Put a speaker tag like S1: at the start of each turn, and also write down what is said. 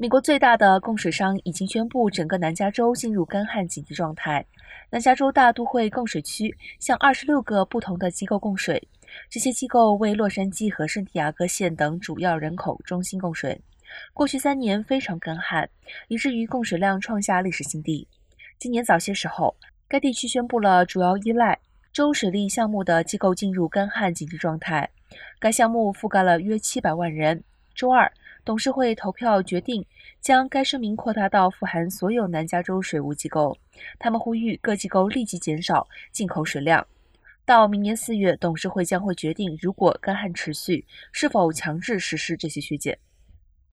S1: 美国最大的供水商已经宣布，整个南加州进入干旱紧急状态。南加州大都会供水区向二十六个不同的机构供水，这些机构为洛杉矶和圣地亚哥县等主要人口中心供水。过去三年非常干旱，以至于供水量创下历史新低。今年早些时候，该地区宣布了主要依赖州水利项目的机构进入干旱紧急状态。该项目覆盖了约七百万人。周二。董事会投票决定将该声明扩大到富含所有南加州水务机构。他们呼吁各机构立即减少进口水量。到明年四月，董事会将会决定，如果干旱持续，是否强制实施这些削减。